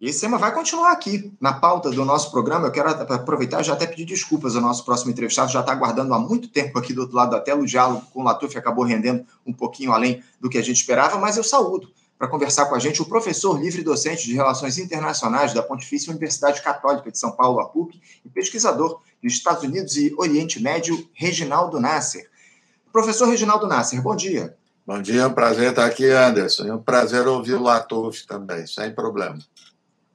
E esse tema vai continuar aqui, na pauta do nosso programa. Eu quero aproveitar e já até pedir desculpas ao nosso próximo entrevistado, já está aguardando há muito tempo aqui do outro lado da tela. O diálogo com o Latuf acabou rendendo um pouquinho além do que a gente esperava, mas eu saúdo para conversar com a gente o professor livre docente de Relações Internacionais da Pontifícia Universidade Católica de São Paulo, a PUC, e pesquisador dos Estados Unidos e Oriente Médio, Reginaldo Nasser. Professor Reginaldo Nasser, bom dia. Bom dia, é um prazer estar aqui, Anderson. É um prazer ouvir o Latuf também, sem problema.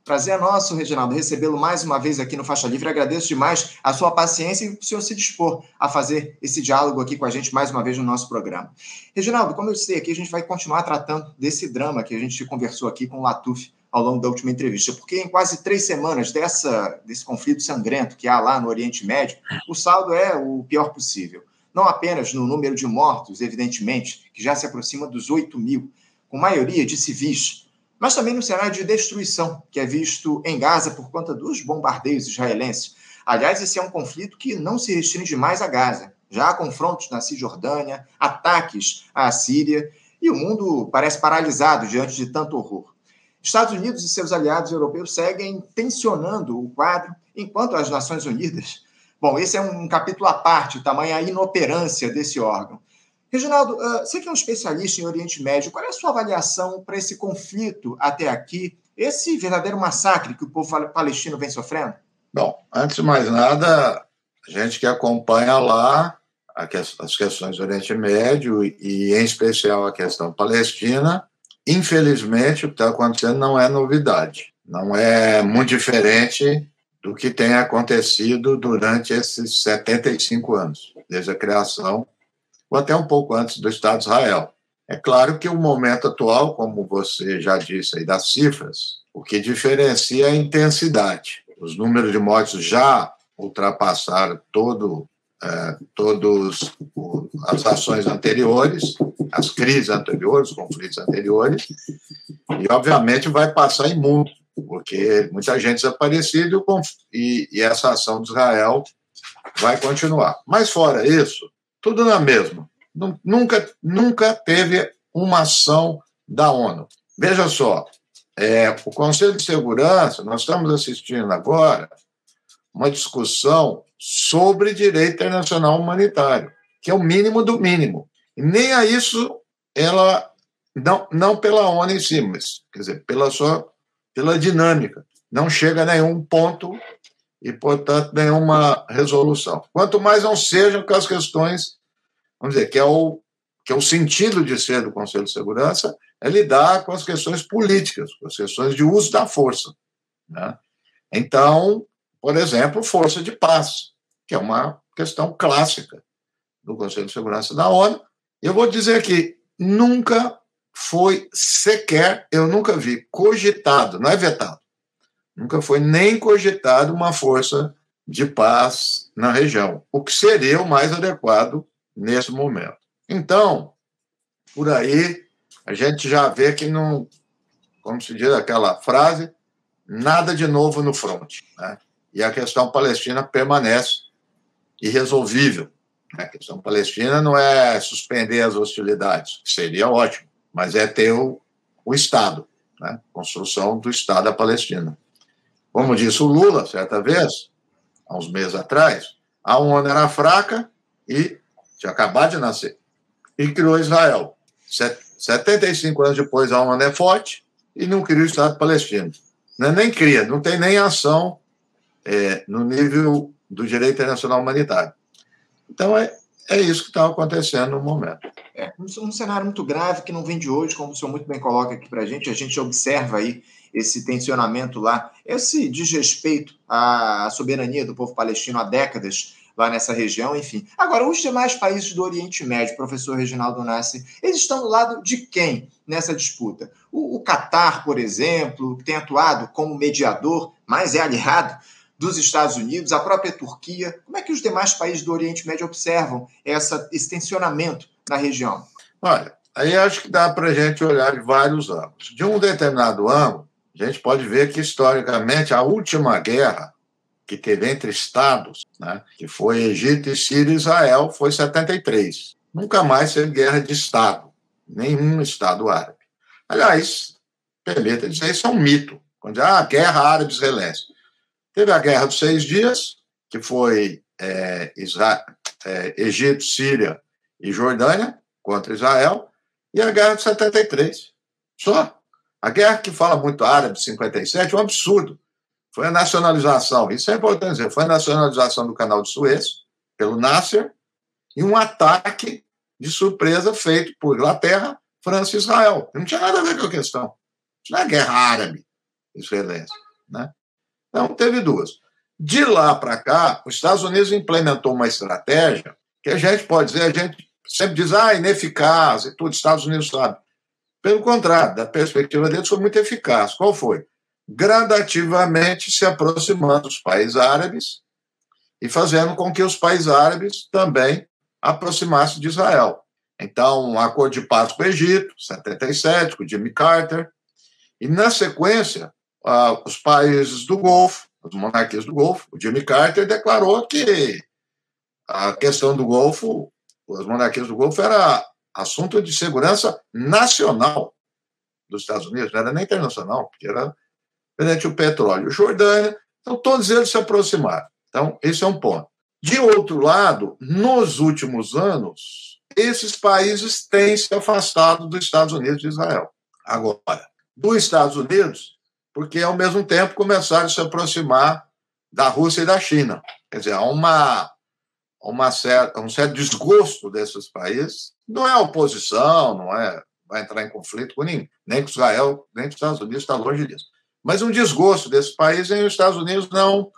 Prazer é nosso, Reginaldo, recebê-lo mais uma vez aqui no Faixa Livre. Agradeço demais a sua paciência e o senhor se dispor a fazer esse diálogo aqui com a gente mais uma vez no nosso programa. Reginaldo, como eu disse aqui, a gente vai continuar tratando desse drama que a gente conversou aqui com o Latuf ao longo da última entrevista, porque em quase três semanas dessa, desse conflito sangrento que há lá no Oriente Médio, o saldo é o pior possível. Não apenas no número de mortos, evidentemente, que já se aproxima dos 8 mil, com maioria de civis, mas também no cenário de destruição que é visto em Gaza por conta dos bombardeios israelenses. Aliás, esse é um conflito que não se restringe mais a Gaza. Já há confrontos na Cisjordânia, ataques à Síria, e o mundo parece paralisado diante de tanto horror. Estados Unidos e seus aliados europeus seguem tensionando o quadro, enquanto as Nações Unidas. Bom, esse é um capítulo à parte, tamanha inoperância desse órgão. Reginaldo, uh, você que é um especialista em Oriente Médio, qual é a sua avaliação para esse conflito até aqui, esse verdadeiro massacre que o povo palestino vem sofrendo? Bom, antes de mais nada, a gente que acompanha lá as questões do Oriente Médio e, em especial, a questão palestina, infelizmente, o que está acontecendo não é novidade. Não é muito diferente do que tem acontecido durante esses 75 anos, desde a criação ou até um pouco antes do Estado de Israel. É claro que o momento atual, como você já disse aí das cifras, o que diferencia é a intensidade. Os números de mortes já ultrapassaram todo, é, todos as ações anteriores, as crises anteriores, os conflitos anteriores, e obviamente vai passar imundo, porque muita gente desaparecida e, e essa ação de Israel vai continuar. Mas fora isso, tudo na mesma. Nunca, nunca teve uma ação da ONU. Veja só, é, o Conselho de Segurança, nós estamos assistindo agora uma discussão sobre direito internacional humanitário, que é o mínimo do mínimo. E nem a isso ela não, não pela ONU em si, mas quer dizer, pela sua pela dinâmica. Não chega a nenhum ponto e, portanto, nenhuma resolução. Quanto mais não sejam com as questões, vamos dizer, que é o, que é o sentido de ser do Conselho de Segurança, é lidar com as questões políticas, com as questões de uso da força. Né? Então, por exemplo, força de paz, que é uma questão clássica do Conselho de Segurança da ONU. Eu vou dizer que nunca foi sequer, eu nunca vi cogitado, não é vetado, Nunca foi nem cogitado uma força de paz na região, o que seria o mais adequado nesse momento. Então, por aí, a gente já vê que não, como se diz aquela frase, nada de novo no front. Né? E a questão palestina permanece irresolvível. Né? A questão palestina não é suspender as hostilidades, seria ótimo, mas é ter o, o Estado, né? construção do Estado da Palestina. Como disse o Lula, certa vez, há uns meses atrás, a ONU era fraca e tinha acabado de nascer. E criou Israel. 75 anos depois, a ONU é forte e não criou o Estado palestino. Não, é nem cria, não tem nem ação é, no nível do direito internacional humanitário. Então, é, é isso que está acontecendo no momento. É um cenário muito grave que não vem de hoje, como o senhor muito bem coloca aqui para a gente. A gente observa aí esse tensionamento lá, esse desrespeito à soberania do povo palestino há décadas lá nessa região, enfim. Agora, os demais países do Oriente Médio, professor Reginaldo Nassi, eles estão do lado de quem nessa disputa? O, o Catar, por exemplo, que tem atuado como mediador, mas é aliado dos Estados Unidos, a própria Turquia. Como é que os demais países do Oriente Médio observam essa, esse tensionamento na região? Olha, aí acho que dá para a gente olhar de vários ângulos. De um determinado ângulo, a gente pode ver que, historicamente, a última guerra que teve entre estados, né, que foi Egito e Síria e Israel, foi 73. Nunca mais teve guerra de Estado, nenhum Estado árabe. Aliás, permita dizer, isso é um mito Quando ah, guerra árabe-israelense. Teve a guerra dos seis dias, que foi é, Israel, é, Egito, Síria e Jordânia contra Israel, e a guerra de 73. Só. A guerra que fala muito árabe, 57, é um absurdo. Foi a nacionalização, isso é importante dizer, foi a nacionalização do canal de Suez pelo Nasser e um ataque de surpresa feito por Inglaterra, França e Israel. Não tinha nada a ver com a questão. Isso não é guerra árabe israelense. Né? Então, teve duas. De lá para cá, os Estados Unidos implementou uma estratégia que a gente pode dizer, a gente sempre diz, ah, ineficaz e tudo, Estados Unidos sabe. Pelo contrário, da perspectiva deles, foi muito eficaz. Qual foi? gradativamente se aproximando dos países árabes e fazendo com que os países árabes também aproximassem de Israel. Então, um acordo de paz com o Egito, 77, com Jimmy Carter, e na sequência, os países do Golfo, as monarquias do Golfo, o Jimmy Carter declarou que a questão do Golfo, as monarquias do Golfo, era assunto de segurança nacional dos Estados Unidos, não era nem internacional, porque era perante o petróleo. Jordânia, então todos eles se aproximaram. Então, esse é um ponto. De outro lado, nos últimos anos, esses países têm se afastado dos Estados Unidos e Israel. Agora, dos Estados Unidos, porque ao mesmo tempo começaram a se aproximar da Rússia e da China. Quer dizer, há uma, uma certa, um certo desgosto desses países. Não é oposição, não é vai entrar em conflito com ninguém, nem com Israel, nem com os Estados Unidos, está longe disso mas um desgosto desse país em os Estados Unidos não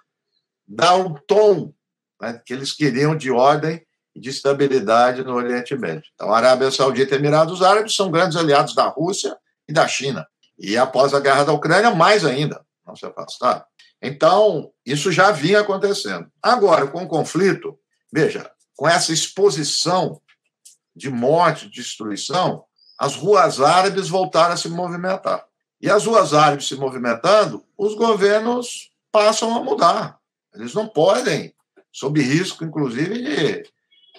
dar o tom né, que eles queriam de ordem e de estabilidade no Oriente Médio. Então, a Arábia Saudita e Emirados Árabes são grandes aliados da Rússia e da China. E após a guerra da Ucrânia, mais ainda, não se afastaram. Então, isso já vinha acontecendo. Agora, com o conflito, veja, com essa exposição de morte, de destruição, as ruas árabes voltaram a se movimentar. E as ruas árabes se movimentando, os governos passam a mudar. Eles não podem, sob risco, inclusive, de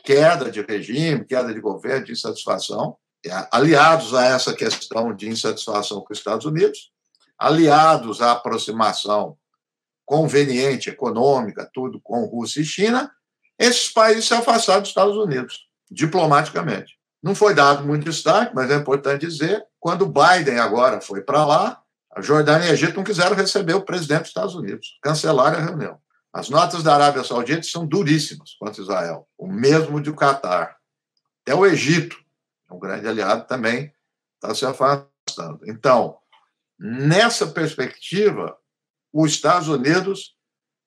queda de regime, queda de governo, de insatisfação, aliados a essa questão de insatisfação com os Estados Unidos, aliados à aproximação conveniente, econômica, tudo com Rússia e China, esses países se afastaram dos Estados Unidos, diplomaticamente. Não foi dado muito destaque, mas é importante dizer, quando Biden agora foi para lá, a Jordânia e o Egito não quiseram receber o presidente dos Estados Unidos, cancelaram a reunião. As notas da Arábia Saudita são duríssimas contra Israel, o mesmo de Catar. Até o Egito, um grande aliado, também está se afastando. Então, nessa perspectiva, os Estados Unidos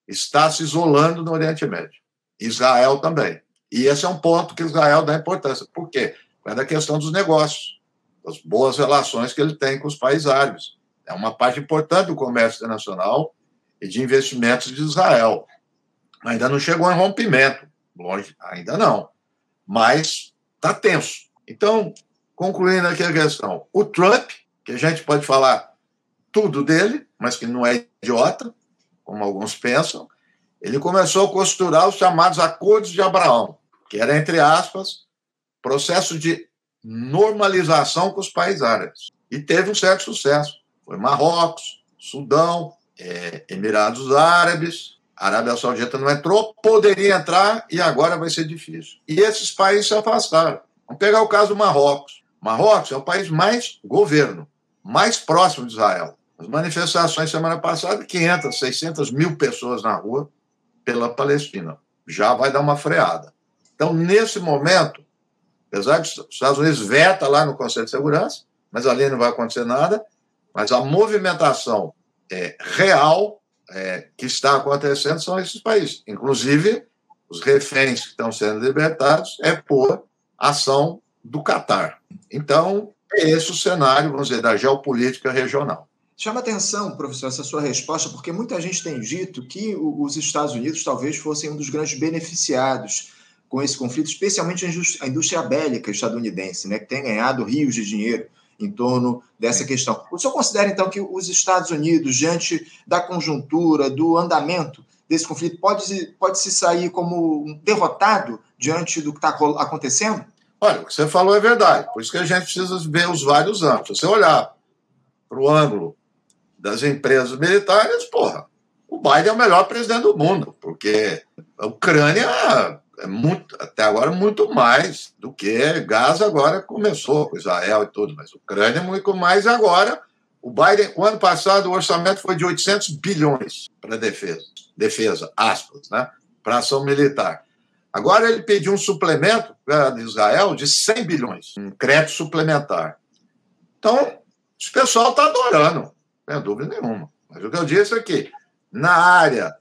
está se isolando no Oriente Médio. Israel também. E esse é um ponto que Israel dá importância. Por quê? É da questão dos negócios, das boas relações que ele tem com os países árabes. É uma parte importante do comércio internacional e de investimentos de Israel. Ainda não chegou em rompimento, longe, ainda não. Mas está tenso. Então, concluindo aqui a questão, o Trump, que a gente pode falar tudo dele, mas que não é idiota, como alguns pensam, ele começou a costurar os chamados acordos de Abraão que era, entre aspas, processo de normalização com os países árabes. E teve um certo sucesso. Foi Marrocos, Sudão, é, Emirados Árabes, Arábia Saudita não entrou, poderia entrar e agora vai ser difícil. E esses países se afastaram. Vamos pegar o caso do Marrocos. Marrocos é o país mais governo, mais próximo de Israel. As manifestações semana passada, 500, 600 mil pessoas na rua pela Palestina. Já vai dar uma freada. Então, nesse momento, apesar de os Estados Unidos veta lá no Conselho de Segurança, mas ali não vai acontecer nada, mas a movimentação é, real é, que está acontecendo são esses países. Inclusive, os reféns que estão sendo libertados é por ação do Catar. Então, é esse o cenário, vamos dizer, da geopolítica regional. Chama atenção, professor, essa sua resposta, porque muita gente tem dito que os Estados Unidos talvez fossem um dos grandes beneficiados com esse conflito, especialmente a indústria bélica estadunidense, né, que tem ganhado rios de dinheiro em torno dessa questão. O senhor considera, então, que os Estados Unidos, diante da conjuntura, do andamento desse conflito, pode, pode se sair como um derrotado diante do que está acontecendo? Olha, o que você falou é verdade. Por isso que a gente precisa ver os vários ângulos. Se você olhar para o ângulo das empresas militares, porra, o Biden é o melhor presidente do mundo, porque a Ucrânia é muito, até agora muito mais do que Gaza agora começou com Israel e tudo, mas a Ucrânia é muito mais agora. O Biden, o ano passado, o orçamento foi de 800 bilhões para defesa, defesa, aspas, né, para ação militar. Agora ele pediu um suplemento para Israel de 100 bilhões, um crédito suplementar. Então, o pessoal está adorando, não tem dúvida nenhuma. Mas o que eu disse é que, na área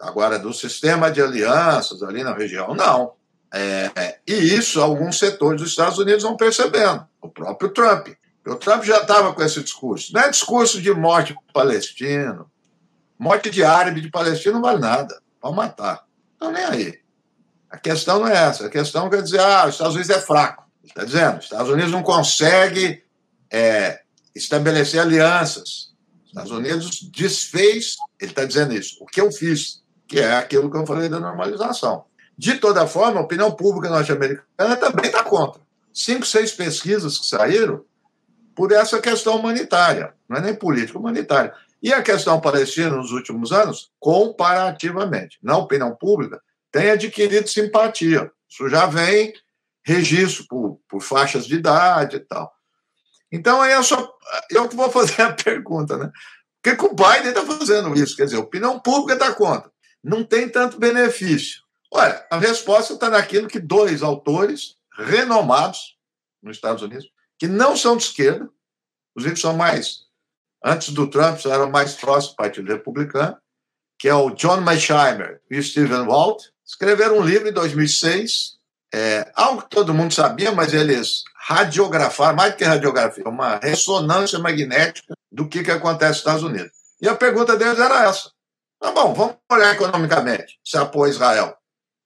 agora do sistema de alianças ali na região, não. É, e isso alguns setores dos Estados Unidos vão percebendo. O próprio Trump. O Trump já estava com esse discurso. Não é discurso de morte palestino. Morte de árabe de palestino não vale nada. Pode matar. Não nem aí. A questão não é essa. A questão quer dizer, ah, os Estados Unidos é fraco. Está dizendo, os Estados Unidos não consegue é, estabelecer alianças. Os Estados Unidos desfez, ele está dizendo isso, o que eu fiz, que é aquilo que eu falei da normalização. De toda forma, a opinião pública norte-americana também está contra. Cinco, seis pesquisas que saíram por essa questão humanitária, não é nem política, humanitária. E a questão palestina nos últimos anos, comparativamente, na opinião pública, tem adquirido simpatia. Isso já vem registro por, por faixas de idade e tal. Então, aí eu, só, eu vou fazer a pergunta, né? Por que, que o Biden está fazendo isso? Quer dizer, a opinião pública está contra. Não tem tanto benefício. Olha, a resposta está naquilo que dois autores renomados nos Estados Unidos, que não são de esquerda, inclusive são mais, antes do Trump, eram mais próximos do Partido Republicano, que é o John Mearsheimer e o Stephen Walt, escreveram um livro em 2006, é, algo que todo mundo sabia, mas eles radiografaram, mais do que radiografia, uma ressonância magnética do que, que acontece nos Estados Unidos. E a pergunta deles era essa. Tá bom, vamos olhar economicamente, se apoia Israel.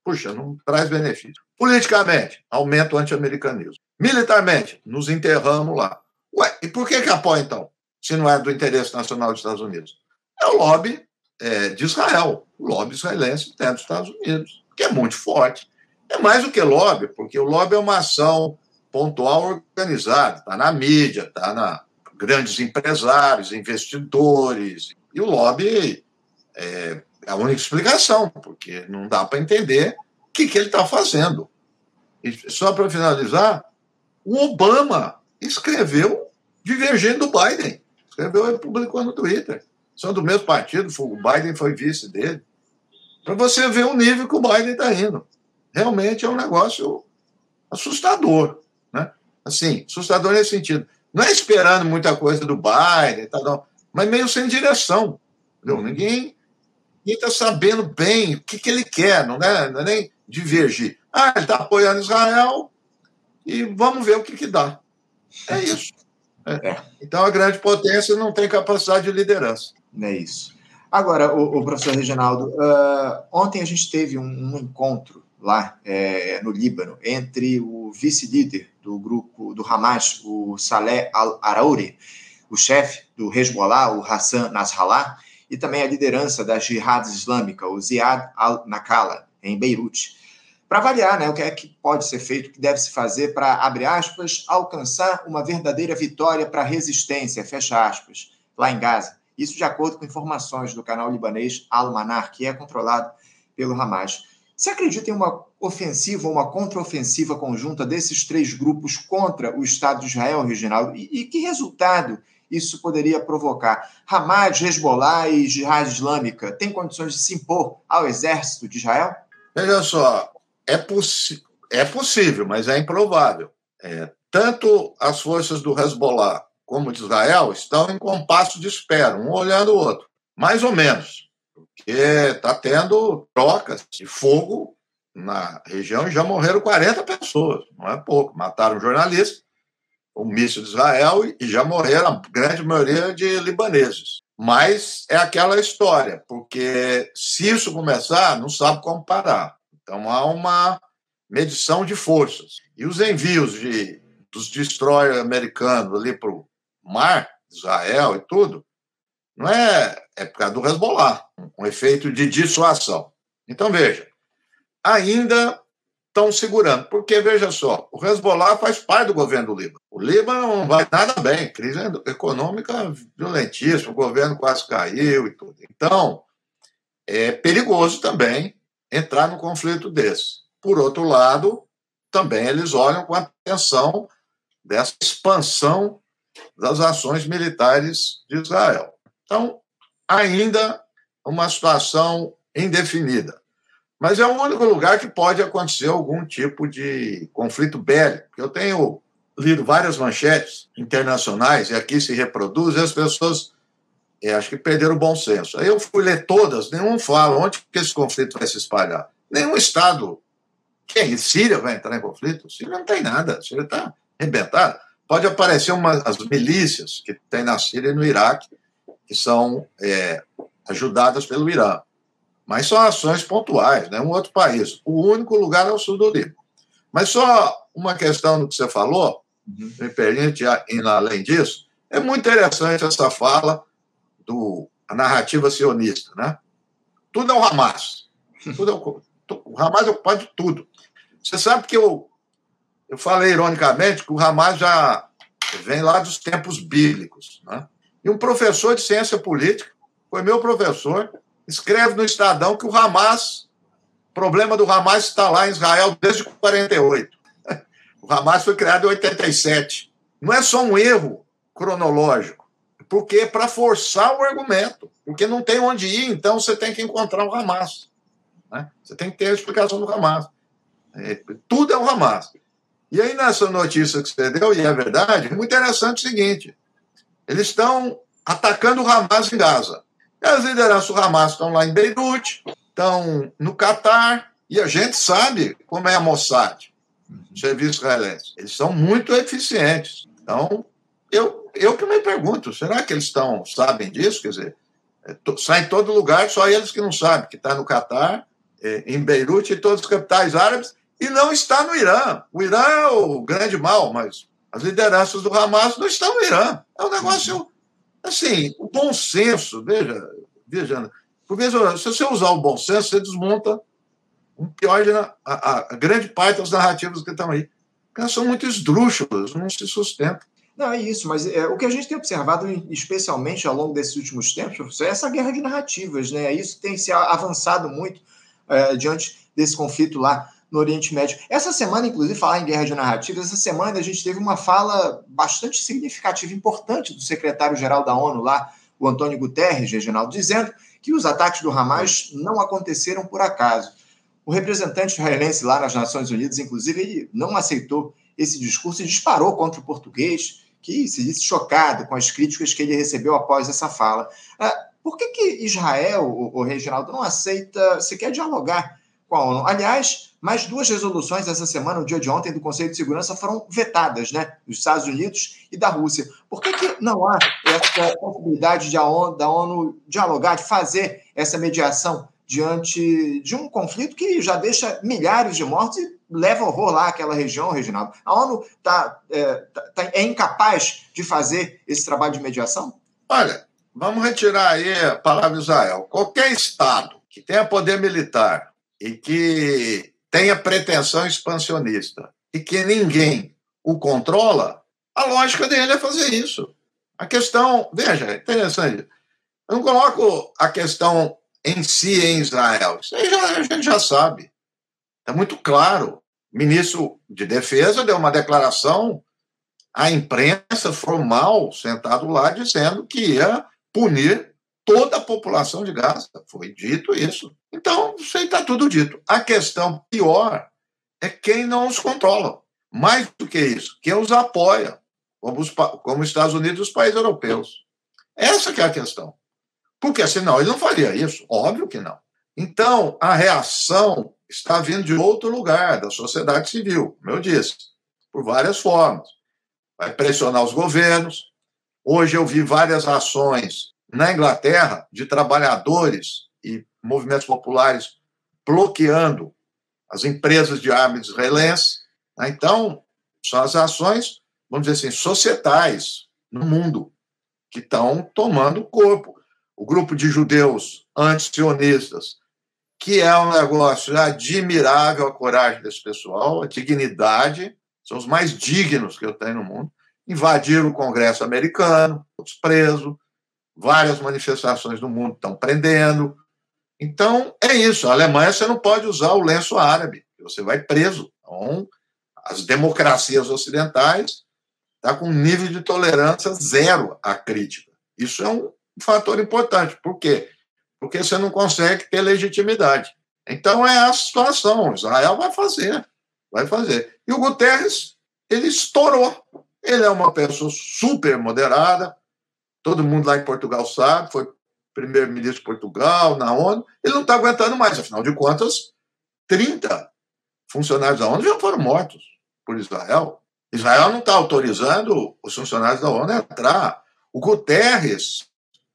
Puxa, não traz benefício. Politicamente, aumenta o anti-americanismo. Militarmente, nos enterramos lá. Ué, e por que, que apoia então, se não é do interesse nacional dos Estados Unidos? É o lobby é, de Israel, o lobby israelense dentro dos Estados Unidos, que é muito forte. É mais do que lobby, porque o lobby é uma ação pontual organizada, está na mídia, está na grandes empresários, investidores. E o lobby é, é a única explicação, porque não dá para entender o que, que ele está fazendo. E só para finalizar, o Obama escreveu divergindo do Biden. Escreveu e publicou no Twitter são do mesmo partido, o Biden foi vice dele. Para você ver o nível que o Biden está indo. Realmente é um negócio assustador. Assim, assustador nesse sentido. Não é esperando muita coisa do Biden, tá, não, mas meio sem direção. Entendeu? Ninguém está sabendo bem o que, que ele quer, não é, não é nem divergir. Ah, ele está apoiando Israel e vamos ver o que, que dá. É isso. É. É. Então a grande potência não tem capacidade de liderança. É isso. Agora, o, o professor Reginaldo, uh, ontem a gente teve um, um encontro lá é, no Líbano entre o vice-líder do grupo do Hamas, o Saleh al-Arauri, o chefe do Hezbollah, o Hassan Nasrallah, e também a liderança da Jihad Islâmica, o Ziad al-Nakala, em Beirute, para avaliar né, o que é que pode ser feito, o que deve se fazer para, abre aspas, alcançar uma verdadeira vitória para a resistência, fecha aspas, lá em Gaza. Isso de acordo com informações do canal libanês Al-Manar, que é controlado pelo Hamas. Você acredita em uma ofensiva ou uma contraofensiva conjunta desses três grupos contra o Estado de Israel, Reginaldo? E, e que resultado isso poderia provocar? Hamas, Hezbollah e Jihad Islâmica têm condições de se impor ao exército de Israel? Veja só, é, é possível, mas é improvável. É, tanto as forças do Hezbollah como de Israel, estão em compasso de espera, um olhando o outro. Mais ou menos. Porque está tendo trocas de fogo na região e já morreram 40 pessoas, não é pouco. Mataram um jornalista, um míssil de Israel e já morreram a grande maioria de libaneses. Mas é aquela história, porque se isso começar, não sabe como parar. Então há uma medição de forças. E os envios de, dos destroyers americanos ali para o mar, Israel e tudo, não é, é por causa do Hezbollah, um efeito de dissuasão. Então, veja, ainda estão segurando. Porque, veja só, o Hezbollah faz parte do governo do Líbano. O Líbano não vai nada bem, crise econômica violentíssima, o governo quase caiu e tudo. Então, é perigoso também entrar num conflito desse. Por outro lado, também eles olham com atenção dessa expansão das ações militares de Israel. Então, ainda uma situação indefinida. Mas é o único lugar que pode acontecer algum tipo de conflito bélico. Eu tenho lido várias manchetes internacionais e aqui se reproduz e as pessoas é, acho que perderam o bom senso. Aí eu fui ler todas, nenhum fala onde que esse conflito vai se espalhar. Nenhum Estado. Quem? Síria vai entrar em conflito? Síria não tem nada, Síria está arrebentada. Pode aparecer uma, as milícias que tem na Síria e no Iraque, que são é, ajudadas pelo Irã mas são ações pontuais, né? um outro país. O único lugar é o sul do Líbano. Mas só uma questão do que você falou, uhum. me permite, ir além disso, é muito interessante essa fala do a narrativa sionista, né? Tudo é o Hamas. Tudo é o, o Hamas é ocupado de tudo. Você sabe que eu, eu falei ironicamente que o Hamas já vem lá dos tempos bíblicos, né? E um professor de ciência política foi meu professor escreve no Estadão que o Hamas, o problema do Hamas está lá em Israel desde 48. O Hamas foi criado em 87. Não é só um erro cronológico, porque é para forçar o argumento, porque não tem onde ir, então você tem que encontrar o Hamas. Né? Você tem que ter a explicação do Hamas. É, tudo é o Hamas. E aí, nessa notícia que você deu, e é verdade, é muito interessante o seguinte: eles estão atacando o Hamas em Gaza. E as lideranças do Hamas estão lá em Beirute, estão no Catar, e a gente sabe como é a Mossad, o serviço israelense. Eles são muito eficientes. Então, eu, eu que me pergunto, será que eles estão, sabem disso? Quer dizer, é, sai em todo lugar, só eles que não sabem, que está no Catar, é, em Beirute e todas as capitais árabes, e não está no Irã. O Irã é o grande mal, mas as lideranças do Hamas não estão no Irã. É um negócio Assim, o bom senso, veja, veja, porque se você usar o bom senso, você desmonta um pior a, a, a, grande parte das narrativas que estão aí. Elas são muito esdrúxulas, não se sustentam. Não, é isso, mas é, o que a gente tem observado, especialmente ao longo desses últimos tempos, professor, é essa guerra de narrativas, né? Isso tem se avançado muito é, diante desse conflito lá no Oriente Médio. Essa semana, inclusive, falar em guerra de narrativas, essa semana a gente teve uma fala bastante significativa, importante, do secretário-geral da ONU lá, o Antônio Guterres, Reginaldo, dizendo que os ataques do Hamas não aconteceram por acaso. O representante israelense lá nas Nações Unidas, inclusive, ele não aceitou esse discurso e disparou contra o português, que se disse chocado com as críticas que ele recebeu após essa fala. Ah, por que, que Israel, o Reginaldo, não aceita sequer dialogar com a ONU? Aliás, mais duas resoluções essa semana, no dia de ontem, do Conselho de Segurança foram vetadas, né? Dos Estados Unidos e da Rússia. Por que, que não há essa possibilidade de ONU, da ONU dialogar, de fazer essa mediação diante de um conflito que já deixa milhares de mortos e leva horror lá àquela região, Reginaldo? A ONU tá, é, tá, tá, é incapaz de fazer esse trabalho de mediação? Olha, vamos retirar aí a palavra Israel. Qualquer Estado que tenha poder militar e que tenha pretensão expansionista e que ninguém o controla, a lógica dele é fazer isso. A questão, veja, é interessante. Eu não coloco a questão em si em Israel. Isso aí já, a gente já sabe. Está muito claro. O ministro de Defesa deu uma declaração à imprensa formal, sentado lá, dizendo que ia punir toda a população de Gaza. Foi dito isso. Aí está tudo dito. A questão pior é quem não os controla. Mais do que isso, quem os apoia, como os, como os Estados Unidos e os países europeus. Essa que é a questão. Porque senão ele não faria isso. Óbvio que não. Então, a reação está vindo de outro lugar, da sociedade civil, como eu disse, por várias formas. Vai pressionar os governos. Hoje eu vi várias ações na Inglaterra, de trabalhadores movimentos populares bloqueando as empresas de armas israelenses. Né? Então, são as ações, vamos dizer assim, societais no mundo que estão tomando corpo. O grupo de judeus anti-sionistas que é um negócio admirável a coragem desse pessoal, a dignidade, são os mais dignos que eu tenho no mundo. Invadiram o Congresso americano, todos presos, várias manifestações no mundo estão prendendo. Então, é isso. A Alemanha você não pode usar o lenço árabe, você vai preso. Então, as democracias ocidentais estão tá com um nível de tolerância zero à crítica. Isso é um fator importante. Por quê? Porque você não consegue ter legitimidade. Então é a situação. Israel vai fazer, vai fazer. E o Guterres, ele estourou. Ele é uma pessoa super moderada, todo mundo lá em Portugal sabe, foi primeiro-ministro de Portugal, na ONU. Ele não está aguentando mais, afinal de contas, 30 funcionários da ONU já foram mortos por Israel. Israel não está autorizando os funcionários da ONU a entrar. O Guterres,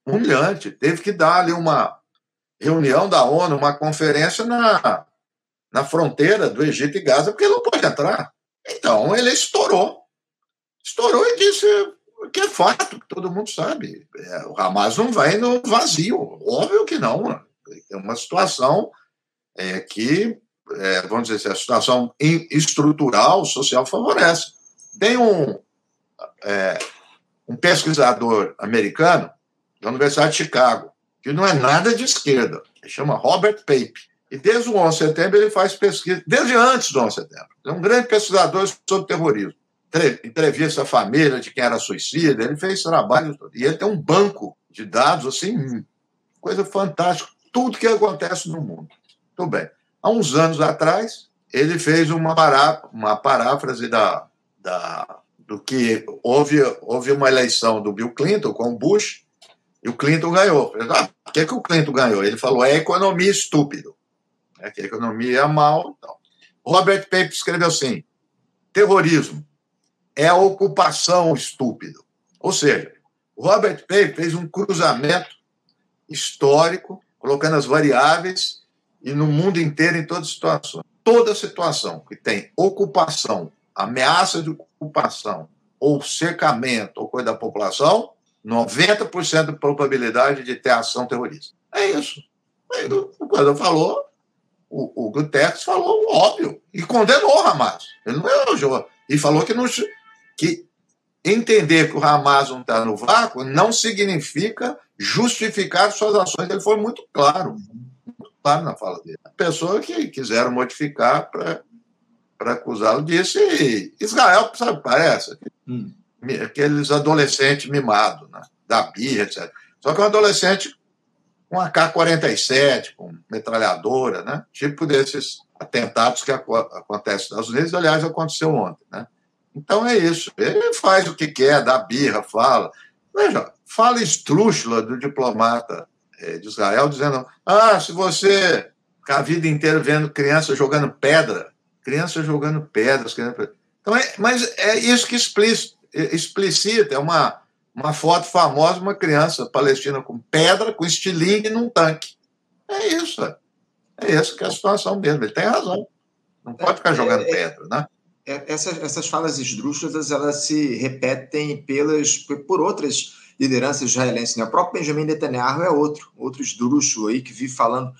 humilhante, teve que dar ali uma reunião da ONU, uma conferência na, na fronteira do Egito e Gaza, porque ele não pode entrar. Então ele estourou. Estourou e disse que é fato, todo mundo sabe. É, o Hamas não vai no vazio. Óbvio que não. É uma situação é, que, é, vamos dizer assim, a situação estrutural, social favorece. Tem um, é, um pesquisador americano da Universidade de Chicago, que não é nada de esquerda, ele chama Robert Pape. E desde o 11 de setembro ele faz pesquisa, desde antes do 11 de setembro. É um grande pesquisador sobre terrorismo. Entrevista a família de quem era suicida, ele fez trabalho. E ele tem um banco de dados, assim, coisa fantástica. Tudo que acontece no mundo. Tudo bem. Há uns anos atrás, ele fez uma, pará, uma paráfrase da, da, do que houve, houve uma eleição do Bill Clinton com o Bush, e o Clinton ganhou. Ah, por que, que o Clinton ganhou? Ele falou: é economia estúpido. É que a economia é mal. Então. Robert Pape escreveu assim: terrorismo é a ocupação estúpido. Ou seja, Robert Pape fez um cruzamento histórico, colocando as variáveis e no mundo inteiro, em todas as situações. Toda situação que tem ocupação, ameaça de ocupação, ou cercamento, ou coisa da população, 90% de probabilidade de ter ação terrorista. É isso. Aí, quando falou, o, o Guterres falou o óbvio e condenou o Hamas. Ele não elogiou. E falou que, não, que entender que o Hamas não está no vácuo não significa justificar suas ações. Ele foi muito claro, muito claro na fala dele. A pessoa que quiseram modificar para acusá-lo disso. E Israel, sabe, parece. Hum aqueles adolescentes mimados, né? da birra, etc. Só que um adolescente com AK-47, com metralhadora, né? tipo desses atentados que acontecem nos Estados Unidos, aliás, aconteceu ontem. Né? Então é isso. Ele faz o que quer, dá birra, fala. Veja, fala estrúxula do diplomata é, de Israel, dizendo: ah, se você ficar a vida inteira vendo criança jogando pedra, criança jogando pedras, criança... Então, é, mas é isso que explícito explicita, é uma, uma foto famosa de uma criança palestina com pedra, com estilingue num tanque. É isso. É isso que é a situação mesmo. Ele tem razão. Não pode ficar jogando é, é, pedra, né? É, essas, essas falas esdrúxulas, elas se repetem pelas, por outras lideranças israelenses. Né? O próprio Benjamin Netanyahu é outro, outro esdrúxulo aí que vive falando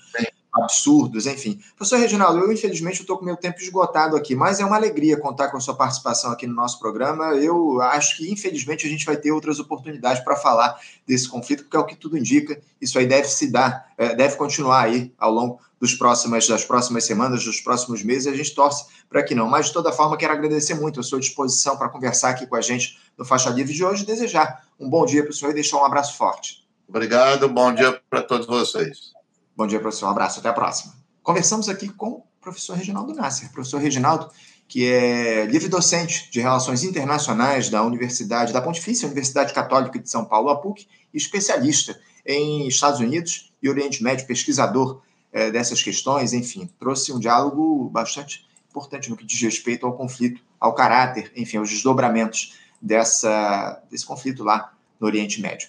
absurdos, enfim. Professor Reginaldo, eu infelizmente estou com meu tempo esgotado aqui, mas é uma alegria contar com sua participação aqui no nosso programa. Eu acho que, infelizmente, a gente vai ter outras oportunidades para falar desse conflito, porque é o que tudo indica, isso aí deve se dar, é, deve continuar aí ao longo dos próximas, das próximas semanas, dos próximos meses, a gente torce para que não. Mas, de toda forma, quero agradecer muito a sua disposição para conversar aqui com a gente no Faixa Livre de hoje desejar um bom dia para o senhor e deixar um abraço forte. Obrigado, bom dia para todos vocês. Bom dia, professor. Um abraço, até a próxima. Conversamos aqui com o professor Reginaldo Nasser. Professor Reginaldo, que é livre docente de Relações Internacionais da Universidade, da Pontifícia Universidade Católica de São Paulo, a PUC, especialista em Estados Unidos e Oriente Médio, pesquisador é, dessas questões, enfim, trouxe um diálogo bastante importante no que diz respeito ao conflito, ao caráter, enfim, aos desdobramentos dessa, desse conflito lá no Oriente Médio.